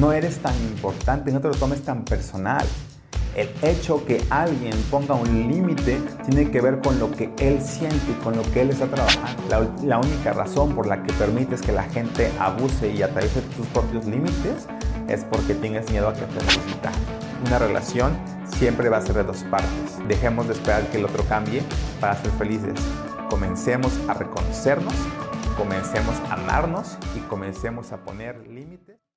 No eres tan importante, no te lo tomes tan personal. El hecho que alguien ponga un límite tiene que ver con lo que él siente y con lo que él está trabajando. La, única razón por la que permites que la gente abuse y atraviese tus propios límites es porque tienes miedo a que te necesita. Una relación siempre va a ser de dos partes. Dejemos de esperar que el otro cambie para ser felices. Comencemos a reconocernos, comencemos a amarnos y comencemos a poner límites.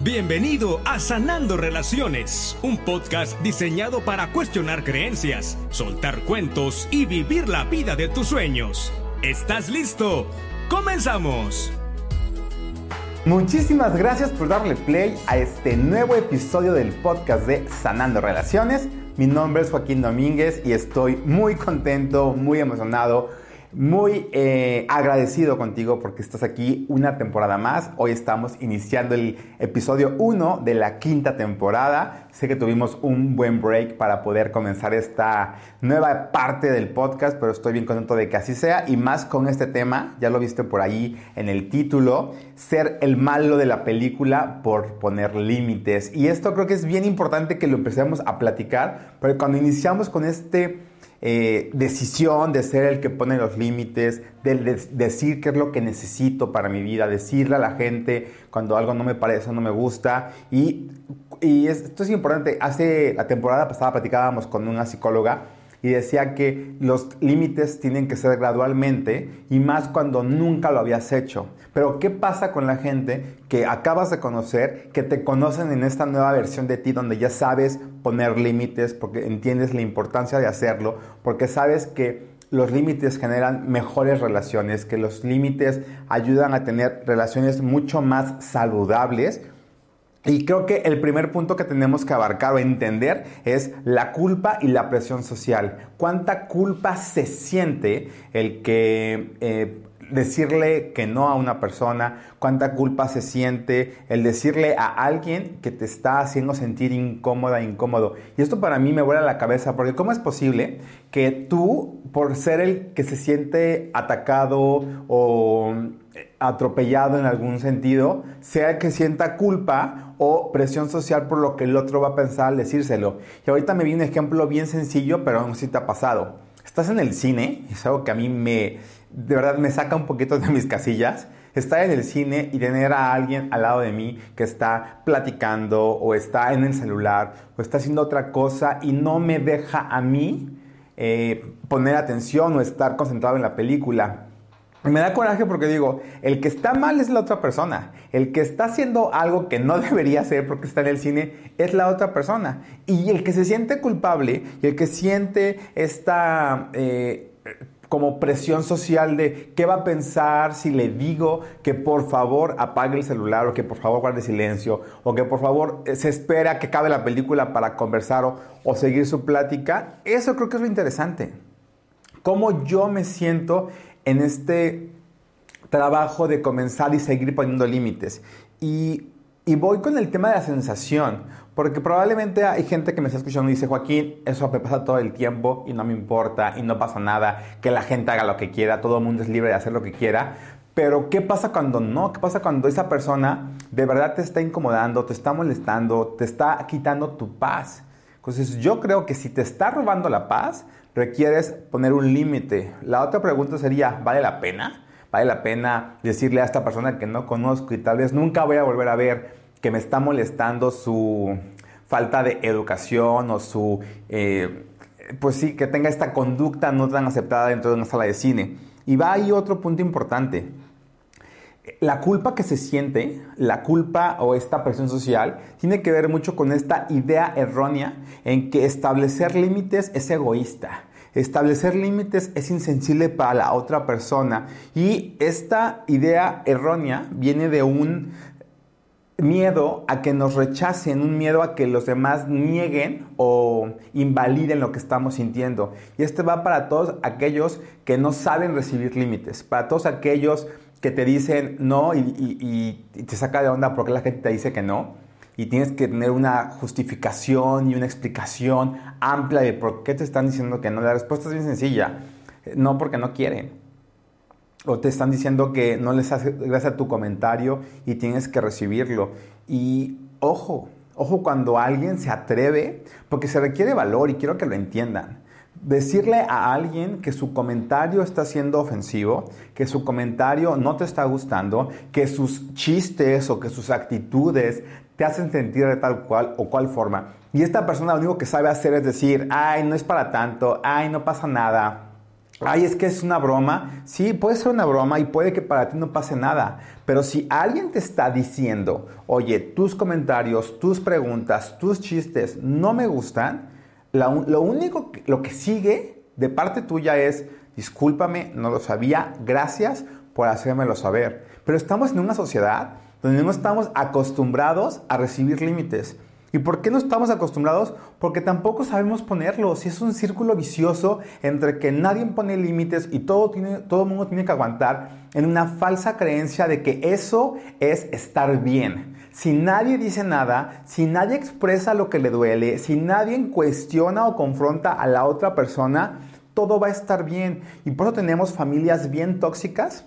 Bienvenido a Sanando Relaciones, un podcast diseñado para cuestionar creencias, soltar cuentos y vivir la vida de tus sueños. ¿Estás listo? ¡Comenzamos! Muchísimas gracias por darle play a este nuevo episodio del podcast de Sanando Relaciones. Mi nombre es Joaquín Domínguez y estoy muy contento, muy emocionado muy eh, agradecido contigo porque estás aquí una temporada más. Hoy estamos iniciando el episodio 1 de la quinta temporada. Sé que tuvimos un buen break para poder comenzar esta nueva parte del podcast, pero estoy bien contento de que así sea y más con este tema, ya lo viste por ahí en el título, ser el malo de la película por poner límites. Y esto creo que es bien importante que lo empecemos a platicar, porque cuando iniciamos con este eh, decisión de ser el que pone los límites, de, decir qué es lo que necesito para mi vida, decirle a la gente cuando algo no me parece no me gusta. Y, y esto es importante. Hace la temporada pasada platicábamos con una psicóloga y decía que los límites tienen que ser gradualmente y más cuando nunca lo habías hecho. Pero ¿qué pasa con la gente que acabas de conocer, que te conocen en esta nueva versión de ti donde ya sabes poner límites porque entiendes la importancia de hacerlo, porque sabes que los límites generan mejores relaciones, que los límites ayudan a tener relaciones mucho más saludables y creo que el primer punto que tenemos que abarcar o entender es la culpa y la presión social. ¿Cuánta culpa se siente el que eh, decirle que no a una persona? ¿Cuánta culpa se siente el decirle a alguien que te está haciendo sentir incómoda, incómodo? Y esto para mí me vuela la cabeza porque ¿cómo es posible que tú, por ser el que se siente atacado o atropellado en algún sentido, sea que sienta culpa o presión social por lo que el otro va a pensar al decírselo. Y ahorita me viene un ejemplo bien sencillo, pero sé si te ha pasado. Estás en el cine, es algo que a mí me, de verdad me saca un poquito de mis casillas. Estar en el cine y tener a alguien al lado de mí que está platicando o está en el celular o está haciendo otra cosa y no me deja a mí eh, poner atención o estar concentrado en la película. Me da coraje porque digo, el que está mal es la otra persona. El que está haciendo algo que no debería hacer porque está en el cine es la otra persona. Y el que se siente culpable y el que siente esta eh, como presión social de qué va a pensar si le digo que por favor apague el celular o que por favor guarde silencio o que por favor eh, se espera que acabe la película para conversar o, o seguir su plática. Eso creo que es lo interesante. Cómo yo me siento en este trabajo de comenzar y seguir poniendo límites. Y, voy con el tema de la sensación, porque probablemente hay gente que me está escuchando y dice, Joaquín, eso me pasa todo el tiempo y no me importa y no pasa nada, que la gente haga lo que quiera, todo el mundo es libre de hacer lo que quiera. Pero ¿qué pasa cuando no? ¿Qué pasa cuando esa persona de verdad te está incomodando, te está molestando, te está quitando tu paz? Entonces yo creo que si te está robando la paz, requieres poner un límite. La otra pregunta sería, ¿vale la pena? ¿Vale la pena decirle a esta persona que no conozco y tal vez nunca voy a volver a ver que me está molestando su falta de educación o su, eh, pues sí, que tenga esta conducta no tan aceptada dentro de una sala de cine? Y va ahí otro punto importante. La culpa que se siente, la culpa o esta presión social, tiene que ver mucho con esta idea errónea en que establecer límites es egoísta. Establecer límites es insensible para la otra persona. Y esta idea errónea viene de un miedo a que nos rechacen, un miedo a que los demás nieguen o invaliden lo que estamos sintiendo. Y este va para todos aquellos que no saben recibir límites, para todos aquellos que te dicen no y, te saca de onda porque la gente te dice que no. Y tienes que tener una justificación y una explicación amplia de por qué te están diciendo que no. La respuesta es bien sencilla. no porque no quieren. O te están diciendo que no les hace gracia tu comentario y tienes que recibirlo. Y ojo, ojo cuando alguien se atreve, porque se requiere valor y quiero que lo entiendan decirle a alguien que su comentario está siendo ofensivo, que su comentario no te está gustando, que sus chistes o que sus actitudes te hacen sentir de tal cual o cual forma. Y esta persona lo único que sabe hacer es decir, ay, no es para tanto, ay, no pasa nada. Ay, es que es una broma. Sí, puede ser una broma y puede que para ti no pase nada. Pero si alguien te está diciendo, oye, tus comentarios, tus preguntas, tus chistes no me gustan, lo único, lo que sigue de parte tuya es, discúlpame, no lo sabía, gracias por hacérmelo saber. Pero estamos en una sociedad donde no estamos acostumbrados a recibir límites. ¿Y por qué no estamos acostumbrados? Porque tampoco sabemos ponerlos. Y es un círculo vicioso entre que nadie pone límites y todo, todo mundo tiene que aguantar en una falsa creencia de que eso es estar bien si nadie dice nada, si nadie expresa lo que le duele, si nadie cuestiona o confronta a la otra persona, todo va a estar bien. Y por eso tenemos familias bien tóxicas,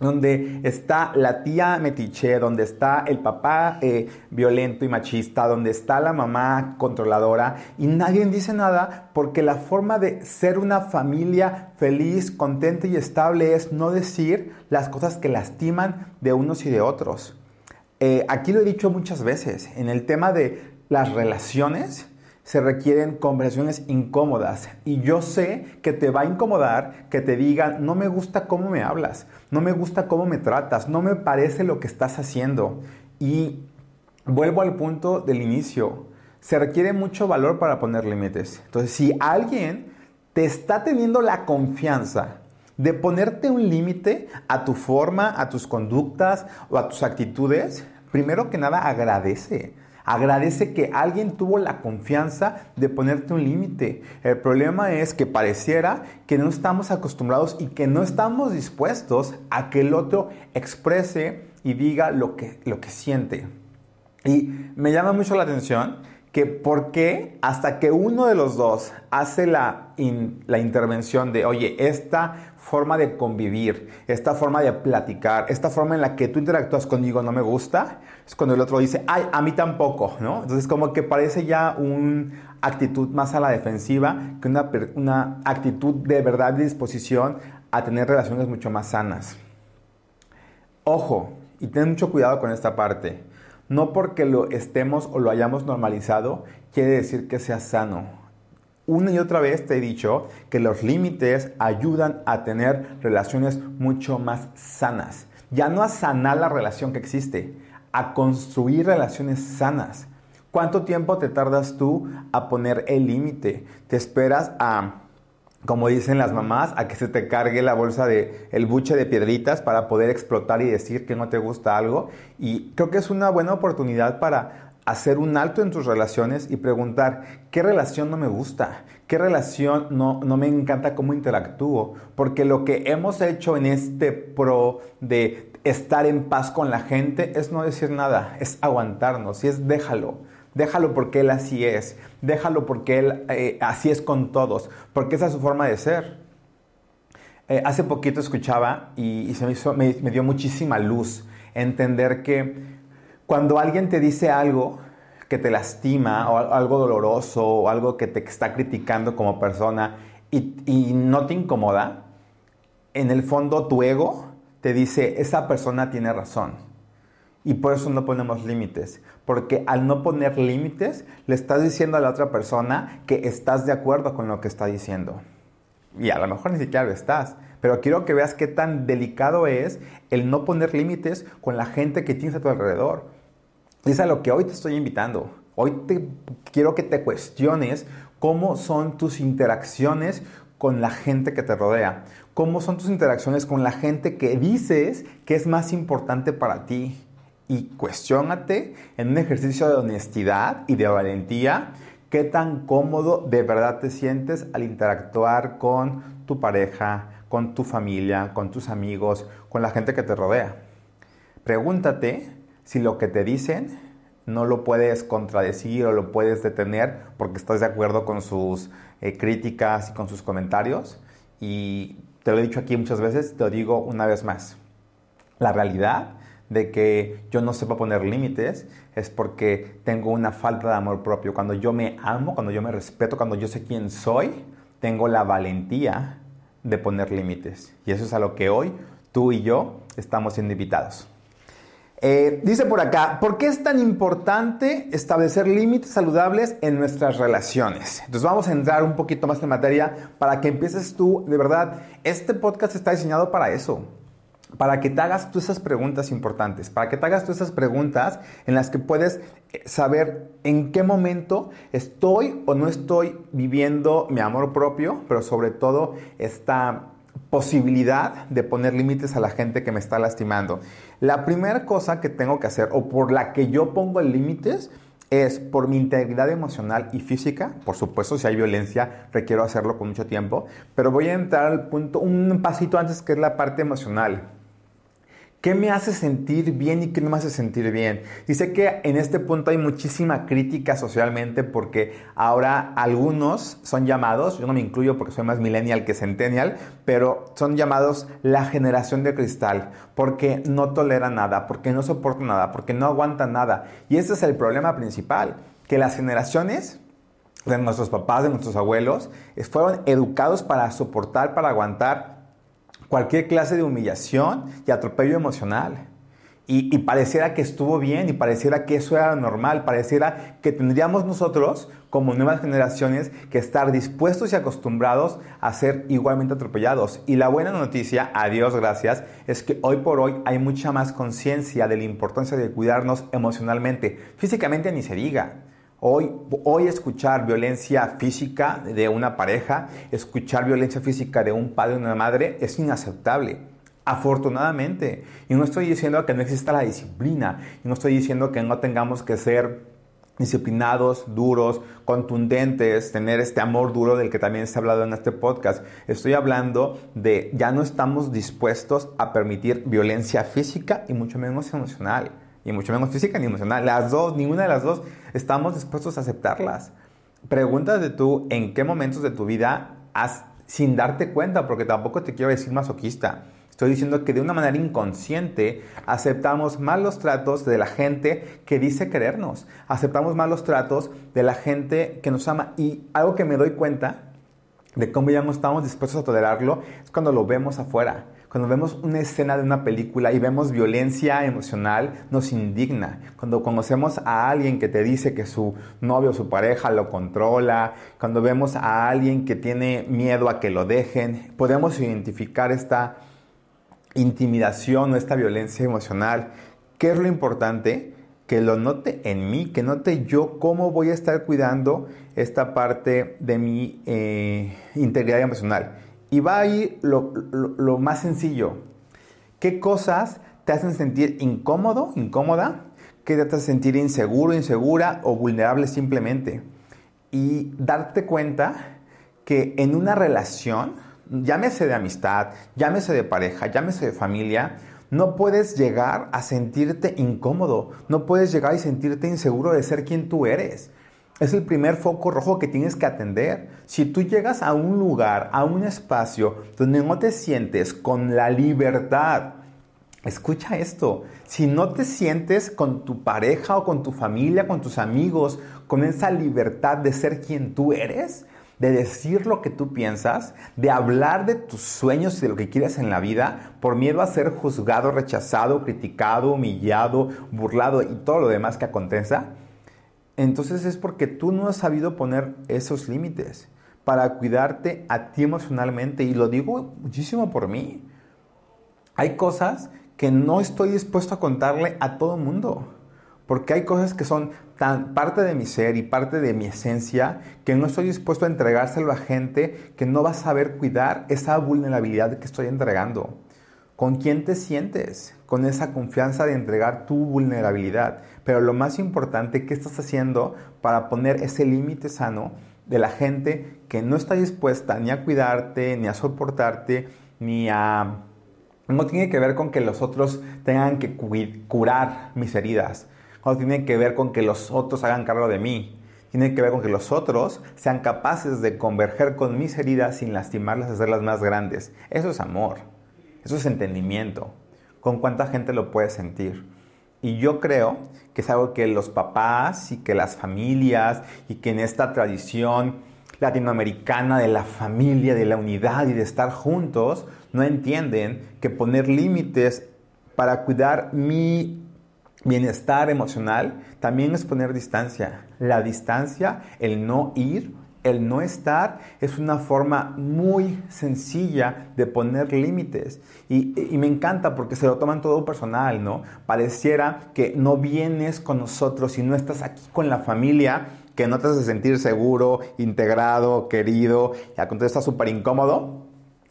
donde está la tía metiche, donde está el papá eh, violento y machista, donde está la mamá controladora y nadie dice nada porque la forma de ser una familia feliz, contenta y estable es no decir las cosas que lastiman de unos y de otros. Eh, aquí lo he dicho muchas veces, en el tema de las relaciones se requieren conversaciones incómodas y yo sé que te va a incomodar que te digan, no me gusta cómo me hablas, no me gusta cómo me tratas, no me parece lo que estás haciendo. Y vuelvo al punto del inicio, se requiere mucho valor para poner límites. Entonces, si alguien te está teniendo la confianza de ponerte un límite a tu forma, a tus conductas o a tus actitudes, primero que nada agradece. Agradece que alguien tuvo la confianza de ponerte un límite. El problema es que pareciera que no estamos acostumbrados y que no estamos dispuestos a que el otro exprese y diga lo que, lo que siente. Y me llama mucho la atención que por qué hasta que uno de los dos hace la, la intervención de, oye, esta forma de convivir, esta forma de platicar, esta forma en la que tú interactúas conmigo no me gusta, es cuando el otro dice, ay, a mí tampoco, ¿no? Entonces como que parece ya una actitud más a la defensiva que una, una actitud de verdad de disposición a tener relaciones mucho más sanas. Ojo, y ten mucho cuidado con esta parte. No porque lo estemos o lo hayamos normalizado, quiere decir que sea sano una y otra vez te he dicho que los límites ayudan a tener relaciones mucho más sanas. Ya no a sanar la relación que existe, a construir relaciones sanas. ¿Cuánto tiempo te tardas tú a poner el límite? ¿Te esperas a, como dicen las mamás, a que se te cargue la bolsa de el buche de piedritas para poder explotar y decir que no te gusta algo? Y creo que es una buena oportunidad para hacer un alto en tus relaciones y preguntar, ¿qué relación no me gusta? ¿Qué relación no, no me encanta cómo interactúo? Porque lo que hemos hecho en este pro de estar en paz con la gente es no decir nada, es aguantarnos y es déjalo. Déjalo porque él así es. Déjalo porque él eh, así es con todos. Porque esa es su forma de ser. Eh, hace poquito escuchaba y, se me, hizo, me dio muchísima luz entender que cuando alguien te dice algo que te lastima o algo doloroso o algo que te está criticando como persona y, no te incomoda, en el fondo tu ego te dice, esa persona tiene razón. Y por eso no ponemos límites. Porque al no poner límites, le estás diciendo a la otra persona que estás de acuerdo con lo que está diciendo. Y a lo mejor ni siquiera lo estás. Pero quiero que veas qué tan delicado es el no poner límites con la gente que tienes a tu alrededor. Es a lo que hoy te estoy invitando. Hoy te quiero que te cuestiones cómo son tus interacciones con la gente que te rodea. Cómo son tus interacciones con la gente que dices que es más importante para ti. Y cuestionate en un ejercicio de honestidad y de valentía qué tan cómodo de verdad te sientes al interactuar con tu pareja, con tu familia, con tus amigos, con la gente que te rodea. Pregúntate si lo que te dicen no lo puedes contradecir o lo puedes detener porque estás de acuerdo con sus eh, críticas y con sus comentarios. y te lo he dicho aquí muchas veces, te lo digo una vez más. La realidad de que yo no sepa poner límites es porque tengo una falta de amor propio. Cuando yo me amo, cuando yo me respeto, cuando yo sé quién soy, tengo la valentía de poner límites. Y eso es a lo que hoy tú y yo estamos siendo invitados. Eh, dice por acá, ¿por qué es tan importante establecer límites saludables en nuestras relaciones? Entonces vamos a entrar un poquito más en materia para que empieces tú, de verdad, este podcast está diseñado para eso, para que te hagas tú esas preguntas importantes, para que te hagas tú esas preguntas en las que puedes eh, saber en qué momento estoy o no estoy viviendo mi amor propio, pero sobre todo esta posibilidad de poner límites a la gente que me está lastimando. La primera cosa que tengo que hacer o por la que yo pongo límites es por mi integridad emocional y física. Por supuesto, si hay violencia, requiero hacerlo con mucho tiempo, pero voy a entrar al punto, un pasito antes que es la parte emocional. ¿Qué me hace sentir bien y qué no me hace sentir bien? Y sé que en este punto hay muchísima crítica socialmente porque ahora algunos son llamados, yo no me incluyo porque soy más millennial que centennial, pero son llamados la generación de cristal porque no toleran nada, porque no soportan nada, porque no aguantan nada. Y ese es el problema principal, que las generaciones de nuestros papás, de nuestros abuelos, fueron educados para soportar, para aguantar cualquier clase de humillación y atropello emocional. Y, pareciera que estuvo bien y pareciera que eso era normal, pareciera que tendríamos nosotros, como nuevas generaciones, que estar dispuestos y acostumbrados a ser igualmente atropellados. Y la buena noticia, a Dios gracias, es que hoy por hoy hay mucha más conciencia de la importancia de cuidarnos emocionalmente, físicamente ni se diga. Hoy, hoy escuchar violencia física de una pareja, escuchar violencia física de un padre o una madre es inaceptable. Afortunadamente. Y no estoy diciendo que no exista la disciplina. Y no estoy diciendo que no tengamos que ser disciplinados, duros, contundentes, tener este amor duro del que también se ha hablado en este podcast. Estoy hablando de ya no estamos dispuestos a permitir violencia física y mucho menos emocional y mucho menos física ni emocional. Las dos, ninguna de las dos estamos dispuestos a aceptarlas. Pregúntate tú en qué momentos de tu vida has, sin darte cuenta, porque tampoco te quiero decir masoquista. Estoy diciendo que de una manera inconsciente aceptamos malos tratos de la gente que dice querernos. Aceptamos malos tratos de la gente que nos ama. Y algo que me doy cuenta de cómo ya no estamos dispuestos a tolerarlo es cuando lo vemos afuera. Cuando vemos una escena de una película y vemos violencia emocional, nos indigna. Cuando conocemos a alguien que te dice que su novio o su pareja lo controla, cuando vemos a alguien que tiene miedo a que lo dejen, podemos identificar esta intimidación o esta violencia emocional. ¿Qué es lo importante? Que lo note en mí, que note yo cómo voy a estar cuidando esta parte de mi eh, integridad emocional. Y va ahí lo, lo, más sencillo. ¿Qué cosas te hacen sentir incómodo, incómoda? ¿Qué te hacen sentir inseguro, insegura o vulnerable simplemente? Y darte cuenta que en una relación, llámese de amistad, llámese de pareja, llámese de familia, no puedes llegar a sentirte incómodo, no puedes llegar y sentirte inseguro de ser quien tú eres es el primer foco rojo que tienes que atender. Si tú llegas a un lugar, a un espacio donde no te sientes con la libertad, escucha esto, si no te sientes con tu pareja o con tu familia, con tus amigos, con esa libertad de ser quien tú eres, de decir lo que tú piensas, de hablar de tus sueños y de lo que quieres en la vida, por miedo a ser juzgado, rechazado, criticado, humillado, burlado y todo lo demás que acontece, entonces es porque tú no has sabido poner esos límites para cuidarte a ti emocionalmente. Y lo digo muchísimo por mí. Hay cosas que no estoy dispuesto a contarle a todo el mundo. Porque hay cosas que son tan parte de mi ser y parte de mi esencia que no estoy dispuesto a entregárselo a gente que no va a saber cuidar esa vulnerabilidad que estoy entregando. ¿Con quién te sientes? Con esa confianza de entregar tu vulnerabilidad. Pero lo más importante, ¿qué estás haciendo para poner ese límite sano de la gente que no está dispuesta ni a cuidarte, ni a soportarte, ni a... No tiene que ver con que los otros tengan que curar mis heridas. No tiene que ver con que los otros hagan cargo de mí. tiene que ver con que los otros sean capaces de converger con mis heridas sin lastimarlas, hacerlas más grandes. Eso es amor, eso es entendimiento. ¿Con cuánta gente lo puede sentir? Y yo creo que es algo que los papás y que las familias y que en esta tradición latinoamericana de la familia, de la unidad y de estar juntos, no entienden que poner límites para cuidar mi bienestar emocional también es poner distancia. La distancia, el no ir, el no estar, es una forma muy sencilla de poner límites. Y, me encanta porque se lo toman todo personal, ¿no? Pareciera que no vienes con nosotros y no estás aquí con la familia, que no te hace sentir seguro, integrado, querido, y al contrario estás súper incómodo.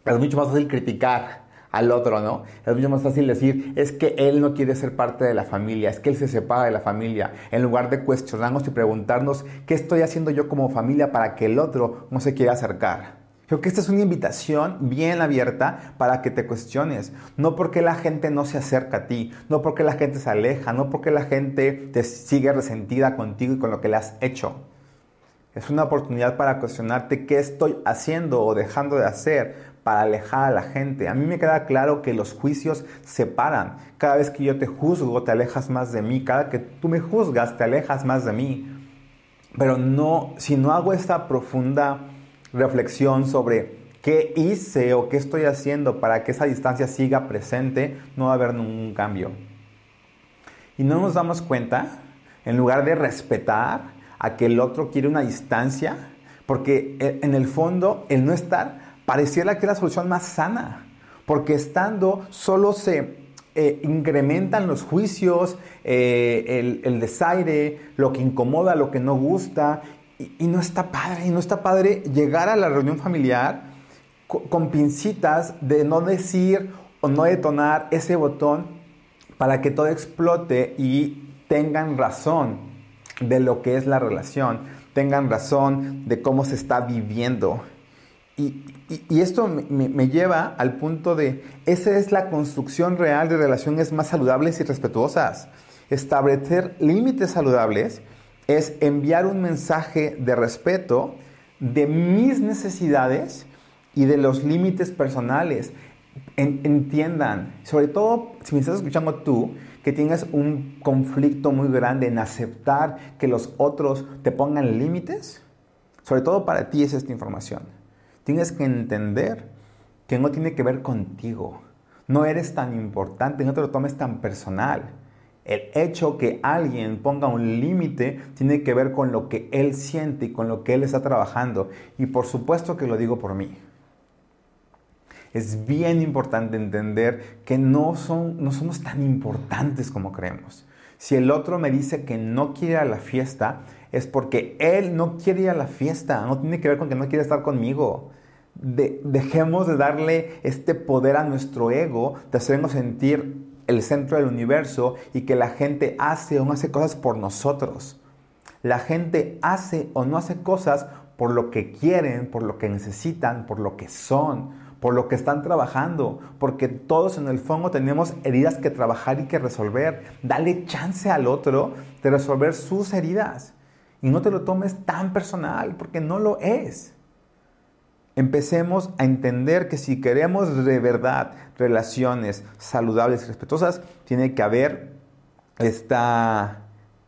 Es mucho más fácil criticar al otro, ¿no? Es mucho más fácil decir, es que él no quiere ser parte de la familia, es que él se separa de la familia, en lugar de cuestionarnos y preguntarnos, ¿qué estoy haciendo yo como familia para que el otro no se quiera acercar? Creo que esta es una invitación bien abierta para que te cuestiones. No porque la gente no se acerca a ti, no porque la gente se aleja, no porque la gente te sigue resentida contigo y con lo que le has hecho. Es una oportunidad para cuestionarte qué estoy haciendo o dejando de hacer para alejar a la gente. A mí me queda claro que los juicios separan. Cada vez que yo te juzgo, te alejas más de mí. Cada que tú me juzgas, te alejas más de mí. Pero no, si no hago esta profunda reflexión sobre qué hice o qué estoy haciendo para que esa distancia siga presente, no va a haber ningún cambio. Y no nos damos cuenta, en lugar de respetar a que el otro quiere una distancia, porque en el fondo el no estar pareciera que es la solución más sana, porque estando solo se eh, incrementan los juicios, eh, el, desaire, lo que incomoda, lo que no gusta, y, no está padre, y no está padre llegar a la reunión familiar con, con pincitas de no decir o no detonar ese botón para que todo explote y tengan razón de lo que es la relación, tengan razón de cómo se está viviendo y, esto me, lleva al punto de, esa es la construcción real de relaciones más saludables y respetuosas. Establecer límites saludables es enviar un mensaje de respeto de mis necesidades y de los límites personales. entiendan, sobre todo si me estás escuchando tú, que tienes un conflicto muy grande en aceptar que los otros te pongan límites, sobre todo para ti es esta información. Tienes que entender que no tiene que ver contigo. No eres tan importante, no te lo tomes tan personal. El hecho que alguien ponga un límite tiene que ver con lo que él siente y con lo que él está trabajando. Y por supuesto que lo digo por mí. Es bien importante entender que no, son, no somos tan importantes como creemos. Si el otro me dice que no quiere a la fiesta, es porque él no quiere ir a la fiesta. No tiene que ver con que no quiere estar conmigo dejemos de darle este poder a nuestro ego, de hacernos sentir el centro del universo y que la gente hace o no hace cosas por nosotros. La gente hace o no hace cosas por lo que quieren, por lo que necesitan, por lo que son, por lo que están trabajando, porque todos en el fondo tenemos heridas que trabajar y que resolver. Dale chance al otro de resolver sus heridas y no te lo tomes tan personal, porque no lo es empecemos a entender que si queremos de verdad relaciones saludables y respetuosas, tiene que haber esta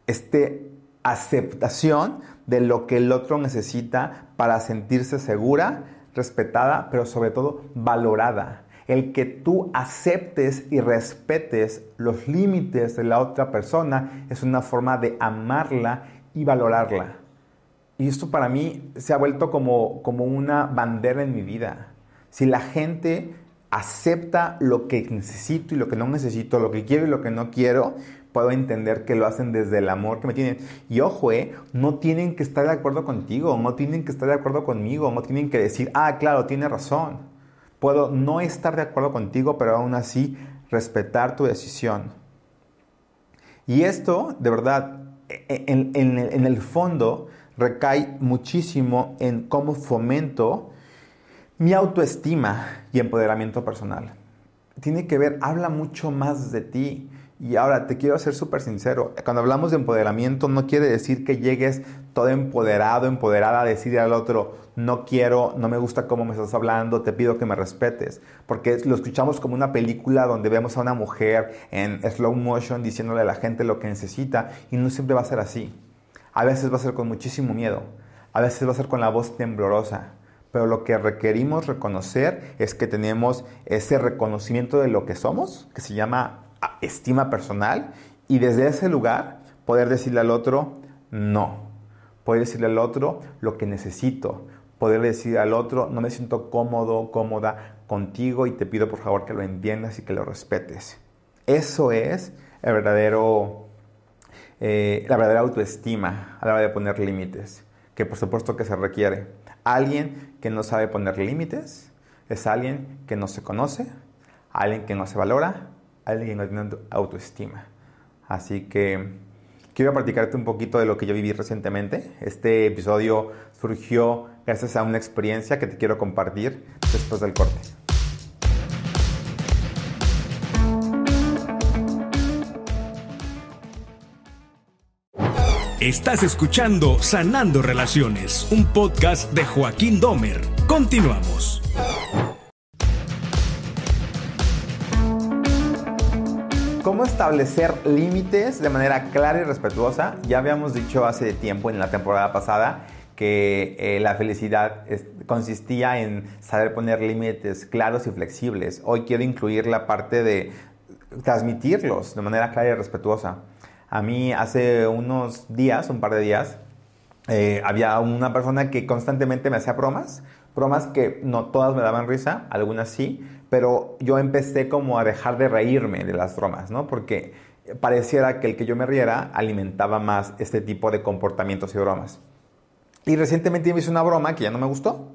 este aceptación de lo que el otro necesita para sentirse segura, respetada, pero sobre todo valorada. El que tú aceptes y respetes los límites de la otra persona es una forma de amarla y valorarla. Y esto para mí se ha vuelto como, como una bandera en mi vida. Si la gente acepta lo que necesito y lo que no necesito, lo que quiero y lo que no quiero, puedo entender que lo hacen desde el amor que me tienen. Y ojo, eh, no tienen que estar de acuerdo contigo, no tienen que estar de acuerdo conmigo, no tienen que decir, ah, claro, tiene razón. Puedo no estar de acuerdo contigo, pero aún así respetar tu decisión. Y esto, de verdad, en, en el fondo, recae muchísimo en cómo fomento mi autoestima y empoderamiento personal. Tiene que ver, habla mucho más de ti. Y ahora te quiero ser súper sincero, cuando hablamos de empoderamiento no quiere decir que llegues todo empoderado, empoderada a decirle al otro, no quiero, no me gusta cómo me estás hablando, te pido que me respetes. Porque lo escuchamos como una película donde vemos a una mujer en slow motion diciéndole a la gente lo que necesita y no siempre va a ser así. A veces va a ser con muchísimo miedo, a veces va a ser con la voz temblorosa. Pero lo que requerimos reconocer es que tenemos ese reconocimiento de lo que somos, que se llama ah, estima personal, y desde ese lugar poder decirle al otro, no. Poder decirle al otro lo que necesito, poder decir al otro, no me siento cómodo, cómoda contigo y te pido por favor que lo entiendas y que lo respetes. Eso es el verdadero, eh, la verdadera autoestima a la hora de poner límites, que por supuesto que se requiere. Alguien que no sabe poner límites es alguien que no se conoce, alguien que no se valora, alguien que no tiene autoestima. Así que quiero platicarte un poquito de lo que yo viví recientemente. Este episodio surgió gracias a una experiencia que te quiero compartir después del corte. Estás escuchando Sanando Relaciones, un podcast de Joaquín Domer. Continuamos. Establecer límites de manera clara y respetuosa? Ya habíamos dicho hace tiempo en la temporada pasada que eh, la felicidad consistía en saber poner límites claros y flexibles. Hoy quiero incluir la parte de transmitirlos de manera clara y respetuosa. A mí hace unos días, un par de días, eh, había una persona que constantemente me hacía bromas, bromas que no todas me daban risa, algunas sí, pero yo empecé como a dejar de reírme de las bromas, ¿no? Porque pareciera que el que yo me riera alimentaba más este tipo de comportamientos y bromas. Y recientemente me hice una broma que ya no me gustó.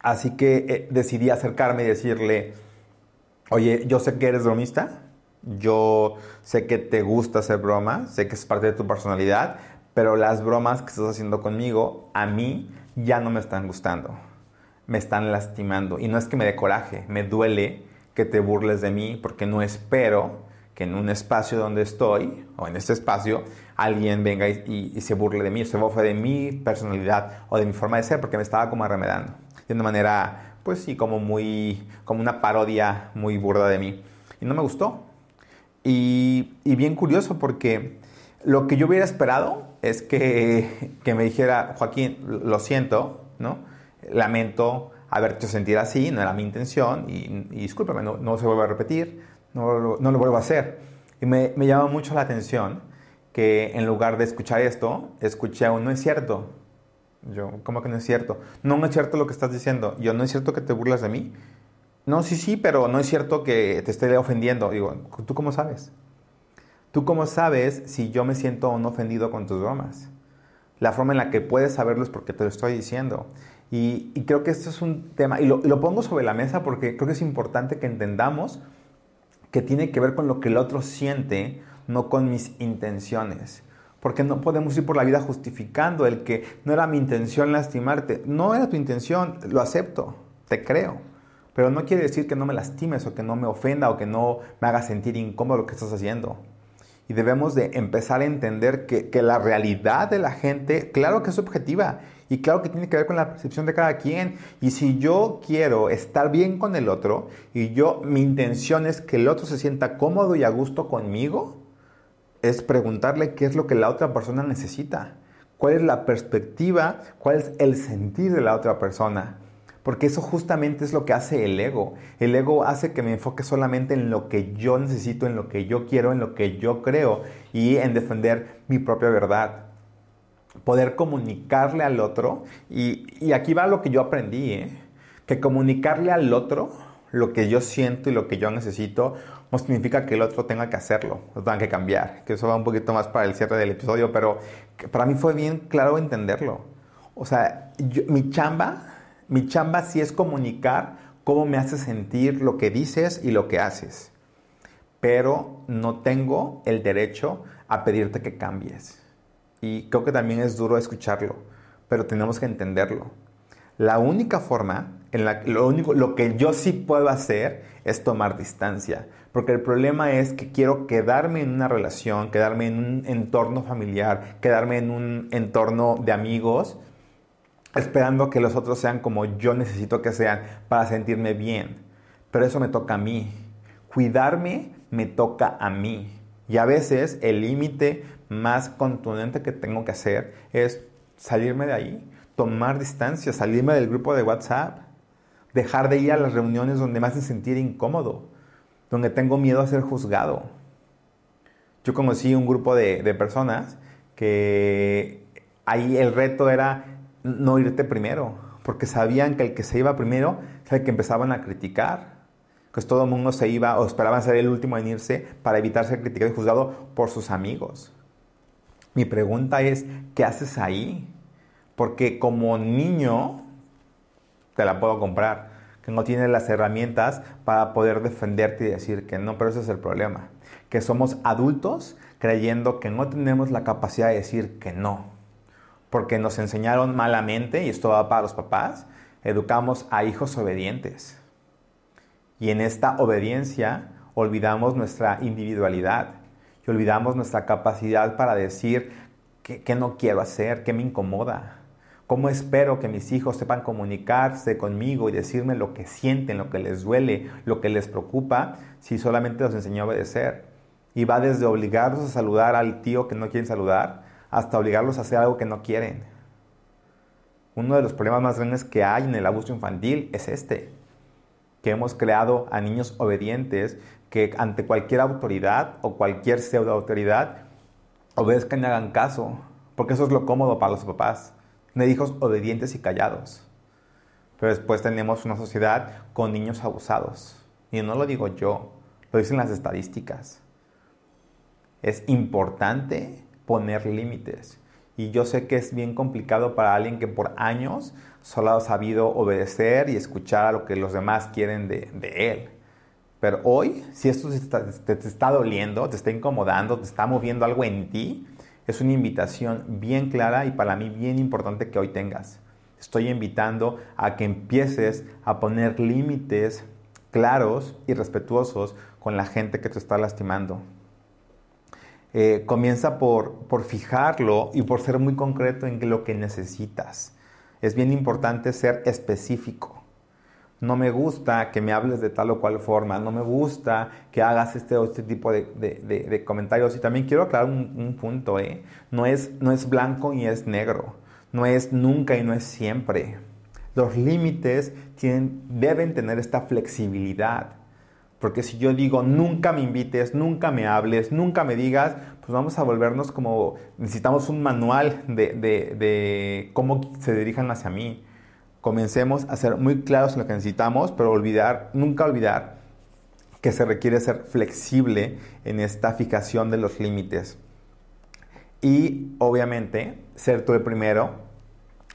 Así que eh, decidí acercarme y decirle, oye, yo sé que eres bromista, yo sé que te gusta hacer bromas, sé que es parte de tu personalidad, pero las bromas que estás haciendo conmigo a mí ya no me están gustando, me están lastimando. Y no es que me dé coraje, me duele que te burles de mí porque no espero que en un espacio donde estoy, o en este espacio, alguien venga y, se burle de mí, o se bofe de mi personalidad o de mi forma de ser, porque me estaba como arremedando. De una manera, pues sí, como muy, como una parodia muy burda de mí. Y no me gustó. Y, bien curioso porque lo que yo hubiera esperado es que, que, me dijera, Joaquín, lo siento, ¿no? Lamento haberte sentir así, no era mi intención y, y discúlpame, no, no, se vuelve a repetir, no, no, lo vuelvo a hacer. Y me, me llama mucho la atención que en lugar de escuchar esto, escuché un no es cierto. Yo, ¿cómo que no es cierto? No, no es cierto lo que estás diciendo. Yo, ¿no es cierto que te burlas de mí? No, sí, sí, pero no es cierto que te esté ofendiendo. Digo, ¿tú cómo sabes? ¿Tú cómo sabes si yo me siento o no ofendido con tus bromas? La forma en la que puedes saberlo es porque te lo estoy diciendo. Y, creo que esto es un tema, y lo, lo, pongo sobre la mesa porque creo que es importante que entendamos que tiene que ver con lo que el otro siente, no con mis intenciones. Porque no podemos ir por la vida justificando el que no era mi intención lastimarte. No era tu intención, lo acepto, te creo. Pero no quiere decir que no me lastimes o que no me ofenda o que no me haga sentir incómodo lo que estás haciendo. Y debemos de empezar a entender que, la realidad de la gente, claro que es objetiva y claro que tiene que ver con la percepción de cada quien. Y si yo quiero estar bien con el otro y yo, mi intención es que el otro se sienta cómodo y a gusto conmigo, es preguntarle qué es lo que la otra persona necesita. ¿Cuál es la perspectiva? ¿Cuál es el sentir de la otra persona? Porque eso justamente es lo que hace el ego. El ego hace que me enfoque solamente en lo que yo necesito, en lo que yo quiero, en lo que yo creo y en defender mi propia verdad. Poder comunicarle al otro. Y, aquí va lo que yo aprendí, ¿eh? que comunicarle al otro lo que yo siento y lo que yo necesito no significa que el otro tenga que hacerlo, lo tenga que cambiar. Que eso va un poquito más para el cierre del episodio, pero para mí fue bien claro entenderlo. O sea, mi chamba mi chamba sí es comunicar cómo me hace sentir lo que dices y lo que haces. Pero no tengo el derecho a pedirte que cambies. Y creo que también es duro escucharlo, pero tenemos que entenderlo. La única forma En la, lo único, lo que yo sí puedo hacer es tomar distancia. Porque el problema es que quiero quedarme en una relación, quedarme en un entorno familiar, quedarme en un entorno de amigos, esperando que los otros sean como yo necesito que sean para sentirme bien. Pero eso me toca a mí. Cuidarme me toca a mí. Y a veces el límite más contundente que tengo que hacer es salirme de ahí, tomar distancia, salirme del grupo de WhatsApp, dejar de ir a las reuniones donde me hacen sentir incómodo, donde tengo miedo a ser juzgado. Yo conocí un grupo de, de personas que ahí el reto era no irte primero, porque sabían que el que se iba primero es el que empezaban a criticar. Pues todo el mundo se iba o esperaban ser el último en irse para evitar ser criticado y juzgado por sus amigos. Mi pregunta es, ¿qué haces ahí? Porque como niño te la puedo comprar, que no tienes las herramientas para poder defenderte y decir que no, pero ese es el problema. Que somos adultos creyendo que no tenemos la capacidad de decir que no. Porque nos enseñaron malamente, y esto va para los papás, educamos a hijos obedientes. Y en esta obediencia olvidamos nuestra individualidad y olvidamos nuestra capacidad para decir qué, no quiero hacer, qué me incomoda. ¿Cómo espero que mis hijos sepan comunicarse conmigo y decirme lo que sienten, lo que les duele, lo que les preocupa, si solamente los enseñó a obedecer? Y va desde obligarlos a saludar al tío que no quieren saludar hasta obligarlos a hacer algo que no quieren. Uno de los problemas más grandes que hay en el abuso infantil es este, que hemos creado a niños obedientes que ante cualquier autoridad o cualquier pseudo autoridad obedezcan y hagan caso, porque eso es lo cómodo para los papás, de hijos obedientes y callados. Pero después tenemos una sociedad con niños abusados. Y no lo digo yo, lo dicen las estadísticas. Es importante poner límites. Y yo sé que es bien complicado para alguien que por años solo ha sabido obedecer y escuchar a lo que los demás quieren de, él. Pero hoy, si esto te, te está doliendo, te está incomodando, te está moviendo algo en ti, es una invitación bien clara y para mí bien importante que hoy tengas. Estoy invitando a que empieces a poner límites claros y respetuosos con la gente que te está lastimando. Eh, comienza por, por fijarlo y por ser muy concreto en lo que necesitas. Es bien importante ser específico no me gusta que me hables de tal o cual forma, no me gusta que hagas este o este tipo de, comentarios. Y también quiero aclarar un, punto, ¿eh? no, es, no es blanco y es negro, no es nunca y no es siempre. Los límites deben tener esta flexibilidad. Porque si yo digo nunca me invites, nunca me hables, nunca me digas, pues vamos a volvernos como necesitamos un manual de, de cómo se dirijan hacia mí comencemos a ser muy claros en lo que necesitamos, pero olvidar, nunca olvidar que se requiere ser flexible en esta fijación de los límites. Y obviamente ser tú el primero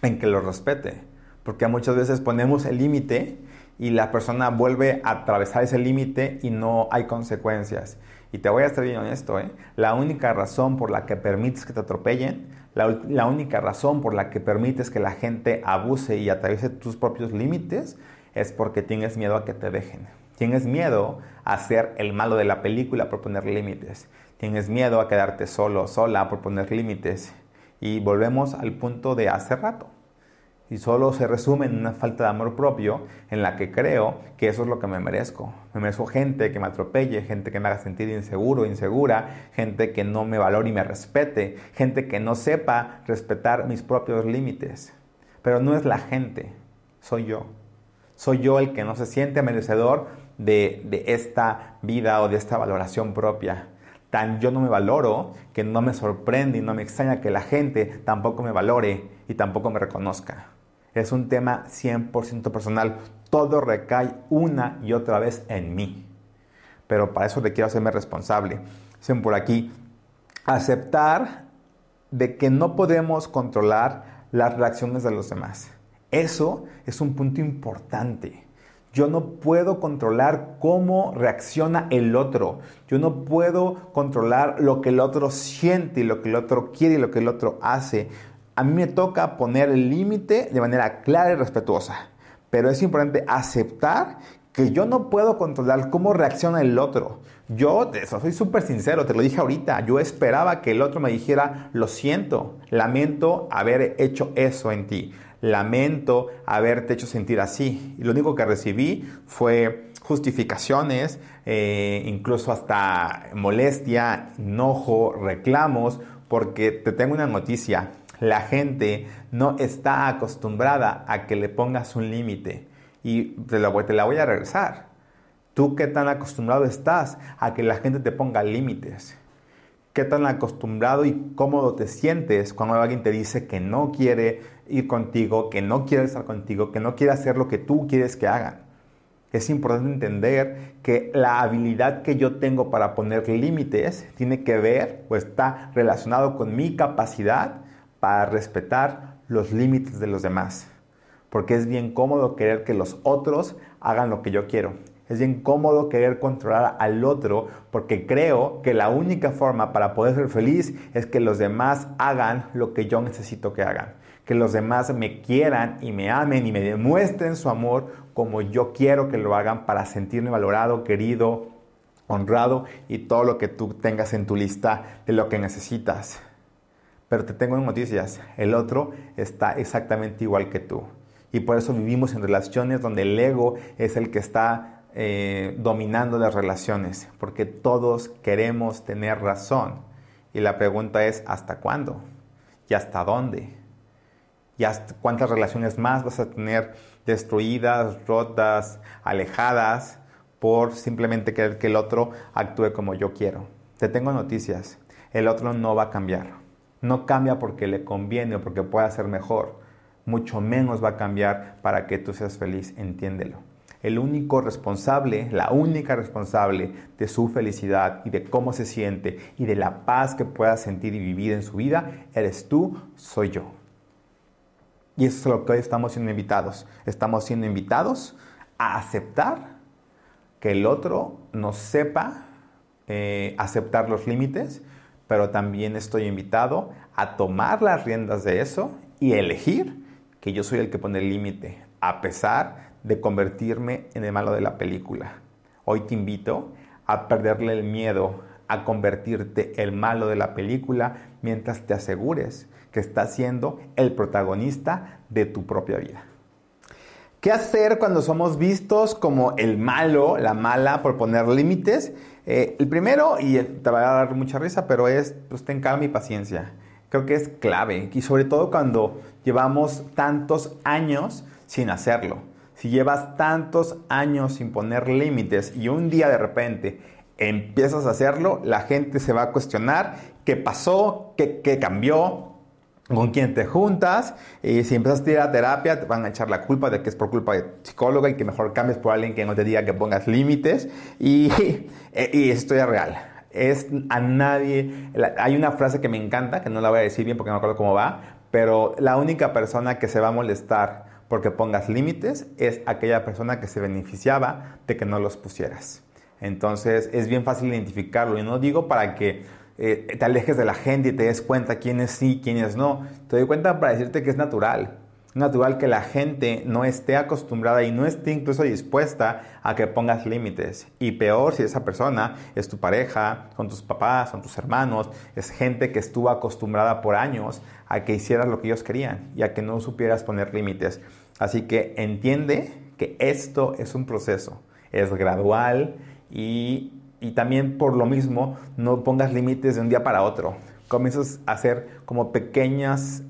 en que lo respete, porque muchas veces ponemos el límite y la persona vuelve a atravesar ese límite y no hay consecuencias. Y te voy a estar bien honesto, ¿eh? la única razón por la que permites que te atropellen la, única razón por la que permites que la gente abuse y atraviese tus propios límites es porque tienes miedo a que te dejen. Tienes miedo a ser el malo de la película por poner límites. Tienes miedo a quedarte solo, sola por poner límites. Y volvemos al punto de hace rato y solo se resume en una falta de amor propio en la que creo que eso es lo que me merezco. Me merezco gente que me atropelle, gente que me haga sentir inseguro, insegura, gente que no me valore y me respete, gente que no sepa respetar mis propios límites. Pero no es la gente, soy yo. Soy yo el que no se siente merecedor de, de esta vida o de esta valoración propia. Tan yo no me valoro que no me sorprende y no me extraña que la gente tampoco me valore y tampoco me reconozca. Es un tema 100% personal. Todo recae una y otra vez en mí. Pero para eso te quiero hacerme responsable. Dicen por aquí, aceptar de que no podemos controlar las reacciones de los demás. Eso es un punto importante. Yo no puedo controlar cómo reacciona el otro. Yo no puedo controlar lo que el otro siente y lo que el otro quiere y lo que el otro hace a mí me toca poner el límite de manera clara y respetuosa. pero es importante aceptar que yo no puedo controlar cómo reacciona el otro. Yo, eso, soy súper sincero, te lo dije ahorita, yo esperaba que el otro me dijera, lo siento, lamento haber hecho eso en ti, lamento haberte hecho sentir así. Y lo único que recibí fue justificaciones, eh, incluso hasta molestia, enojo, reclamos, porque te tengo una noticia, la gente no está acostumbrada a que le pongas un límite y te la, voy a regresar. ¿Tú qué tan acostumbrado estás a que la gente te ponga límites? ¿Qué tan acostumbrado y cómodo te sientes cuando alguien te dice que no quiere ir contigo, que no quiere estar contigo, que no quiere hacer lo que tú quieres que hagan? Es importante entender que la habilidad que yo tengo para poner límites tiene que ver o está relacionado con mi capacidad respetar los límites de los demás. Porque es bien cómodo querer que los otros hagan lo que yo quiero. Es bien cómodo querer controlar al otro porque creo que la única forma para poder ser feliz es que los demás hagan lo que yo necesito que hagan. Que los demás me quieran y me amen y me demuestren su amor como yo quiero que lo hagan para sentirme valorado, querido, honrado y todo lo que tú tengas en tu lista de lo que necesitas. Pero te tengo noticias, el otro está exactamente igual que tú. Y por eso vivimos en relaciones donde el ego es el que está eh, dominando las relaciones, porque todos queremos tener razón. Y la pregunta es, ¿hasta cuándo? ¿Y hasta dónde? ¿Y hasta cuántas relaciones más vas a tener destruidas, rotas, alejadas, por simplemente querer que el otro actúe como yo quiero? Te tengo noticias, el otro no va a cambiar. No cambia porque le conviene o porque pueda ser mejor. Mucho menos va a cambiar para que tú seas feliz, entiéndelo el único responsable, la única responsable de su felicidad y de cómo se siente y de la paz que pueda sentir y vivir en su vida, eres tú, soy yo. Y eso es lo que hoy estamos siendo invitados. Estamos siendo invitados a aceptar que el otro nos sepa eh, aceptar los límites, pero también estoy invitado a tomar las riendas de eso y elegir que yo soy el que pone el límite, a pesar de convertirme en el malo de la película. Hoy te invito a perderle el miedo a convertirte el malo de la película mientras te asegures que estás siendo el protagonista de tu propia vida. ¿Qué hacer cuando somos vistos como el malo, la mala, por poner límites? Eh, el primero, y te va a dar mucha risa, pero es, pues ten calma y paciencia. Creo que es clave, y sobre todo cuando llevamos tantos años sin hacerlo. Si llevas tantos años sin poner límites y un día de repente empiezas a hacerlo, la gente se va a cuestionar qué pasó, qué, cambió, con quién te juntas y si empiezas a ir a terapia te van a echar la culpa de que es por culpa de psicóloga y que mejor cambies por alguien que no te diga que pongas límites y, esto es real. Es a nadie, hay una frase que me encanta, que no la voy a decir bien porque no me acuerdo cómo va, pero la única persona que se va a molestar porque pongas límites es aquella persona que se beneficiaba de que no los pusieras. Entonces es bien fácil identificarlo y no digo para que eh, te alejes de la gente y te des cuenta quiénes sí, quiénes no. Te doy cuenta para decirte que es natural. Natural que la gente no esté acostumbrada y no esté incluso dispuesta a que pongas límites. Y peor si esa persona es tu pareja, son tus papás, son tus hermanos, es gente que estuvo acostumbrada por años a que hicieras lo que ellos querían y a que no supieras poner límites. Así que entiende que esto es un proceso, es gradual y, también por lo mismo no pongas límites de un día para otro. Comienzas a hacer como pequeñas,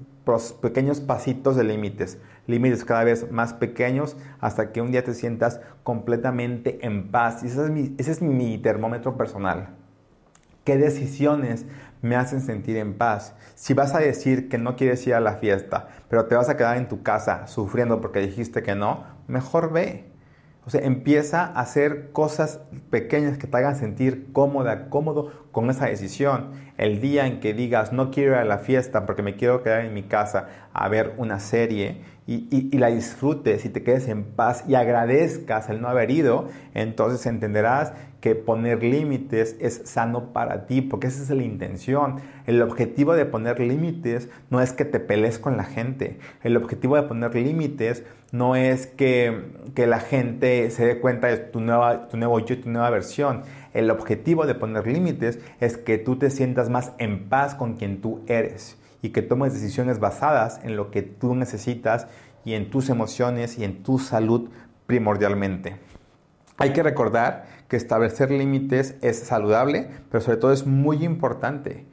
pequeños pasitos de límites, límites cada vez más pequeños hasta que un día te sientas completamente en paz. Y ese es mi termómetro personal. ¿Qué decisiones me hacen sentir en paz? Si vas a decir que no quieres ir a la fiesta, pero te vas a quedar en tu casa sufriendo porque dijiste que no, mejor ve. O sea, empieza a hacer cosas pequeñas que te hagan sentir cómoda, cómodo con esa decisión. El día en que digas, no quiero ir a la fiesta porque me quiero quedar en mi casa a ver una serie y, la disfrutes y te quedes en paz y agradezcas el no haber ido, entonces entenderás que poner límites es sano para ti, porque esa es la intención. El objetivo de poner límites no es que te pelees con la gente. El objetivo de poner límites no es que, que la gente se dé cuenta de tu, nueva, tu nuevo yo, tu nueva versión. El objetivo de poner límites es que tú te sientas más en paz con quien tú eres y que tomes decisiones basadas en lo que tú necesitas y en tus emociones y en tu salud primordialmente. Hay que recordar que establecer límites es saludable, pero sobre todo es muy importante.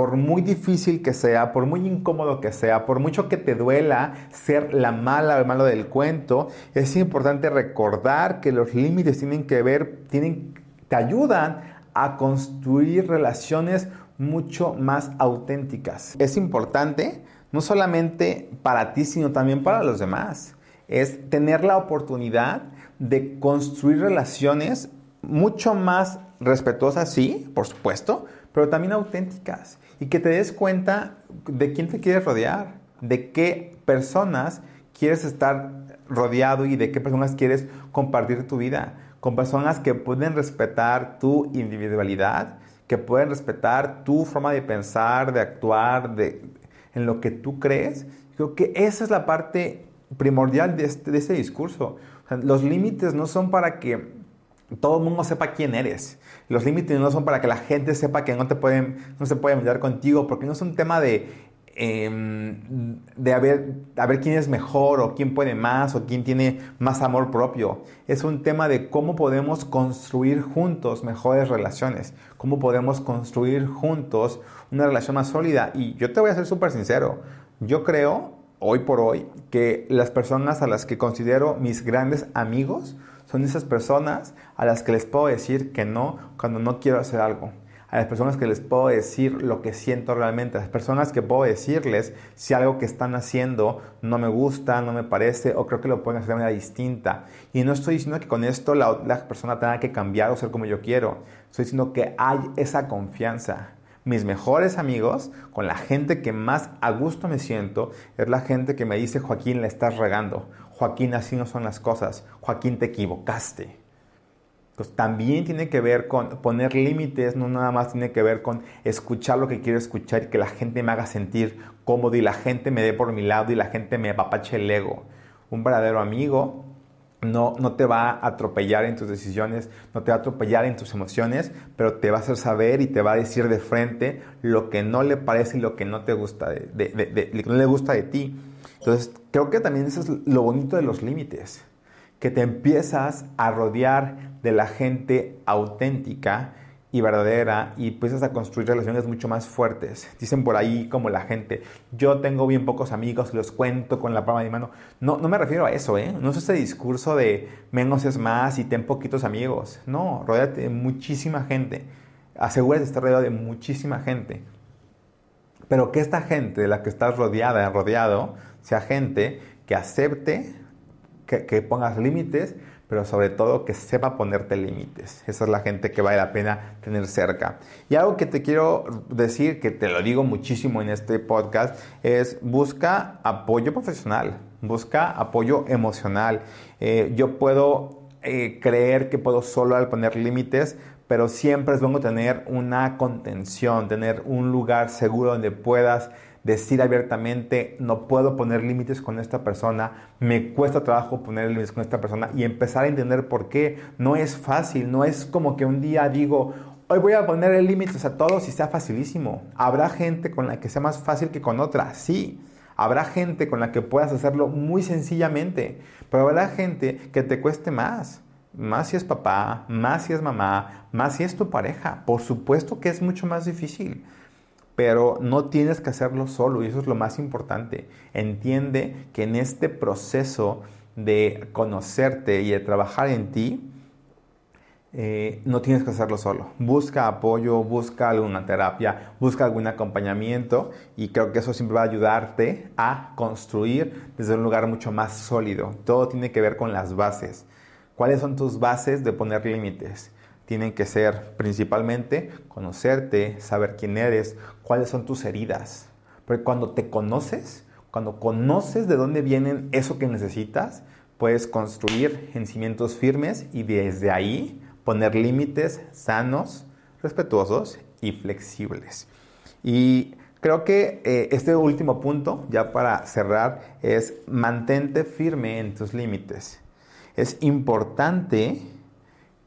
Por muy difícil que sea, por muy incómodo que sea, por mucho que te duela ser la mala o el malo del cuento, es importante recordar que los límites tienen que ver, tienen, te ayudan a construir relaciones mucho más auténticas. Es importante no solamente para ti, sino también para los demás. Es tener la oportunidad de construir relaciones mucho más respetuosas, sí, por supuesto, pero también auténticas. Y que te des cuenta de quién te quieres rodear, de qué personas quieres estar rodeado y de qué personas quieres compartir tu vida. Con personas que pueden respetar tu individualidad, que pueden respetar tu forma de pensar, de actuar, de, en lo que tú crees. Creo que esa es la parte primordial de este, de este discurso. los límites no son para que todo el mundo sepa quién eres. Los límites no son para que la gente sepa que no, te pueden, no se puede meter contigo, porque no es un tema de, em, de a ver quién es mejor o quién puede más o quién tiene más amor propio. Es un tema de cómo podemos construir juntos mejores relaciones, cómo podemos construir juntos una relación más sólida. Y yo te voy a ser súper sincero, yo creo hoy por hoy que las personas a las que considero mis grandes amigos son esas personas a las que les puedo decir que no cuando no quiero hacer algo. A las personas que les puedo decir lo que siento realmente. A las personas que puedo decirles si algo que están haciendo no me gusta, no me parece o creo que lo pueden hacer de manera distinta. Y no estoy diciendo que con esto la, la persona tenga que cambiar o ser como yo quiero. Estoy diciendo que hay esa confianza mis mejores amigos, con la gente que más a gusto me siento, es la gente que me dice, Joaquín, le estás regando. Joaquín, así no son las cosas. Joaquín, te equivocaste. Pues también tiene que ver con poner límites, no nada más tiene que ver con escuchar lo que quiero escuchar y que la gente me haga sentir cómodo y la gente me dé por mi lado y la gente me apapache el ego. Un verdadero amigo no, no, te va a atropellar en tus decisiones, no te va a atropellar en tus emociones, pero te va a hacer saber y te va a decir de frente lo que no le parece y lo que no te gusta de, no le gusta de ti. Entonces, creo que también eso es lo bonito de los límites, que te empiezas a rodear de la gente auténtica y verdadera y empiezas a construir relaciones mucho más fuertes. Dicen por ahí como la gente, yo tengo bien pocos amigos, los cuento con la palma de mi mano. No, no me refiero a eso, ¿eh? No es ese discurso de menos es más y ten poquitos amigos. No, rodeate de muchísima gente. Asegúrate de estar rodeado de muchísima gente. Pero que esta gente de la que estás rodeada, rodeado, sea gente que acepte que, pongas límites, pero sobre todo que sepa ponerte límites. Esa es la gente que vale la pena tener cerca. Y algo que te quiero decir, que te lo digo muchísimo en este podcast, es busca apoyo profesional, busca apoyo emocional. Eh, yo puedo eh, creer que puedo solo al poner límites, pero siempre es bueno tener una contención, tener un lugar seguro donde puedas decir abiertamente, no puedo poner límites con esta persona, me cuesta trabajo poner límites con esta persona y empezar a entender por qué. No es fácil, no es como que un día digo, hoy voy a poner límites a todos y sea facilísimo. Habrá gente con la que sea más fácil que con otra, sí. Habrá gente con la que puedas hacerlo muy sencillamente, pero habrá gente que te cueste más. Más si es papá, más si es mamá, más si es tu pareja. Por supuesto que es mucho más difícil pero no tienes que hacerlo solo y eso es lo más importante. Entiende que en este proceso de conocerte y de trabajar en ti, eh, no tienes que hacerlo solo. Busca apoyo, busca alguna terapia, busca algún acompañamiento y creo que eso siempre va a ayudarte a construir desde un lugar mucho más sólido. Todo tiene que ver con las bases. ¿Cuáles son tus bases de poner límites? Tienen que ser principalmente conocerte, saber quién eres, cuáles son tus heridas. Porque cuando te conoces, cuando conoces de dónde vienen eso que necesitas, puedes construir en cimientos firmes y desde ahí poner límites sanos, respetuosos y flexibles. Y creo que eh, este último punto, ya para cerrar, es mantente firme en tus límites. Es importante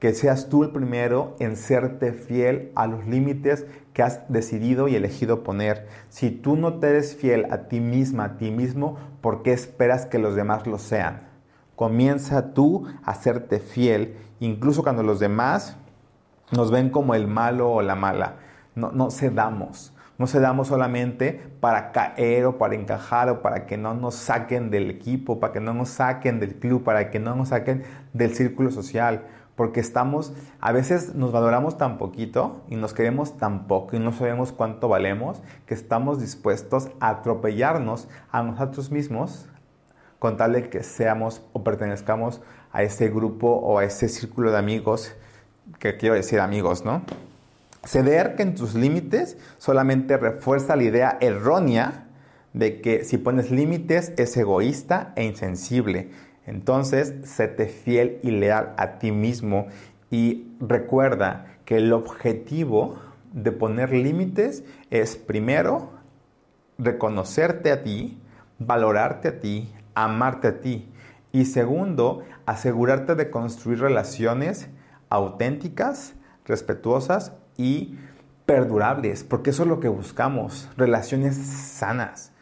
que seas tú el primero en serte fiel a los límites que has decidido y elegido poner. Si tú no te eres fiel a ti misma, a ti mismo, ¿por qué esperas que los demás lo sean? Comienza tú a serte fiel, incluso cuando los demás nos ven como el malo o la mala. No, no cedamos. No cedamos solamente para caer o para encajar o para que no nos saquen del equipo, para que no nos saquen del club, para que no nos saquen del círculo social porque estamos, a veces nos valoramos tan poquito y nos queremos tan poco y no sabemos cuánto valemos que estamos dispuestos a atropellarnos a nosotros mismos con tal de que seamos o pertenezcamos a ese grupo o a ese círculo de amigos, que quiero decir amigos, ¿no? Ceder que en tus límites solamente refuerza la idea errónea de que si pones límites es egoísta e insensible entonces, séte fiel y leal a ti mismo y recuerda que el objetivo de poner límites es primero reconocerte a ti, valorarte a ti, amarte a ti y segundo, asegurarte de construir relaciones auténticas, respetuosas y perdurables, porque eso es lo que buscamos, relaciones sanas.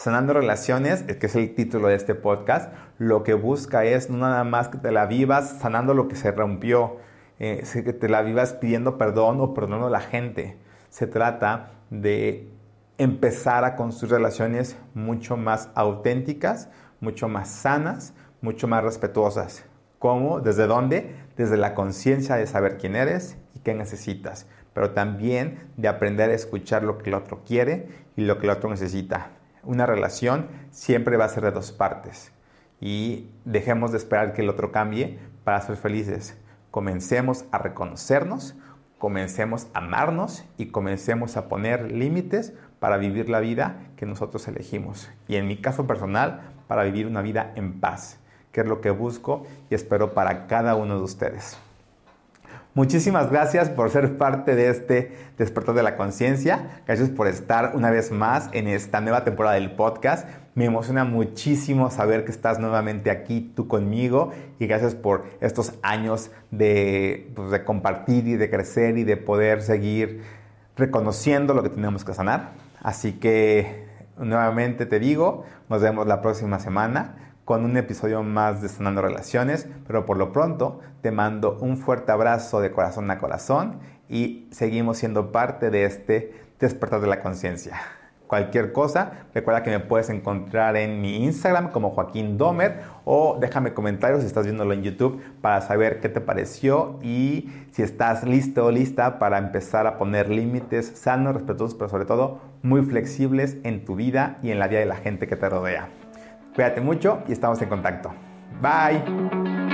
Sanando Relaciones, que es el título de este podcast, lo que busca es no nada más que te la vivas sanando lo que se rompió, eh, que te la vivas pidiendo perdón o perdonando a la gente. Se trata de empezar a construir relaciones mucho más auténticas, mucho más sanas, mucho más respetuosas. ¿Cómo? ¿Desde dónde? Desde la conciencia de saber quién eres y qué necesitas, pero también de aprender a escuchar lo que el otro quiere y lo que el otro necesita una relación siempre va a ser de dos partes y dejemos de esperar que el otro cambie para ser felices. Comencemos a reconocernos, comencemos a amarnos y comencemos a poner límites para vivir la vida que nosotros elegimos. Y en mi caso personal, para vivir una vida en paz, que es lo que busco y espero para cada uno de ustedes. Muchísimas gracias por ser parte de este despertar de la conciencia. Gracias por estar una vez más en esta nueva temporada del podcast. Me emociona muchísimo saber que estás nuevamente aquí tú conmigo y gracias por estos años de, pues, de compartir y de crecer y de poder seguir reconociendo lo que tenemos que sanar. Así que nuevamente te digo, nos vemos la próxima semana con un episodio más de Sanando Relaciones, pero por lo pronto te mando un fuerte abrazo de corazón a corazón y seguimos siendo parte de este despertar de la conciencia. Cualquier cosa, recuerda que me puedes encontrar en mi Instagram como Joaquín Domer o déjame comentarios si estás viéndolo en YouTube para saber qué te pareció y si estás listo o lista para empezar a poner límites sanos, respetuosos, pero sobre todo muy flexibles en tu vida y en la vida de la gente que te rodea. Cuídate mucho y estamos en contacto. Bye.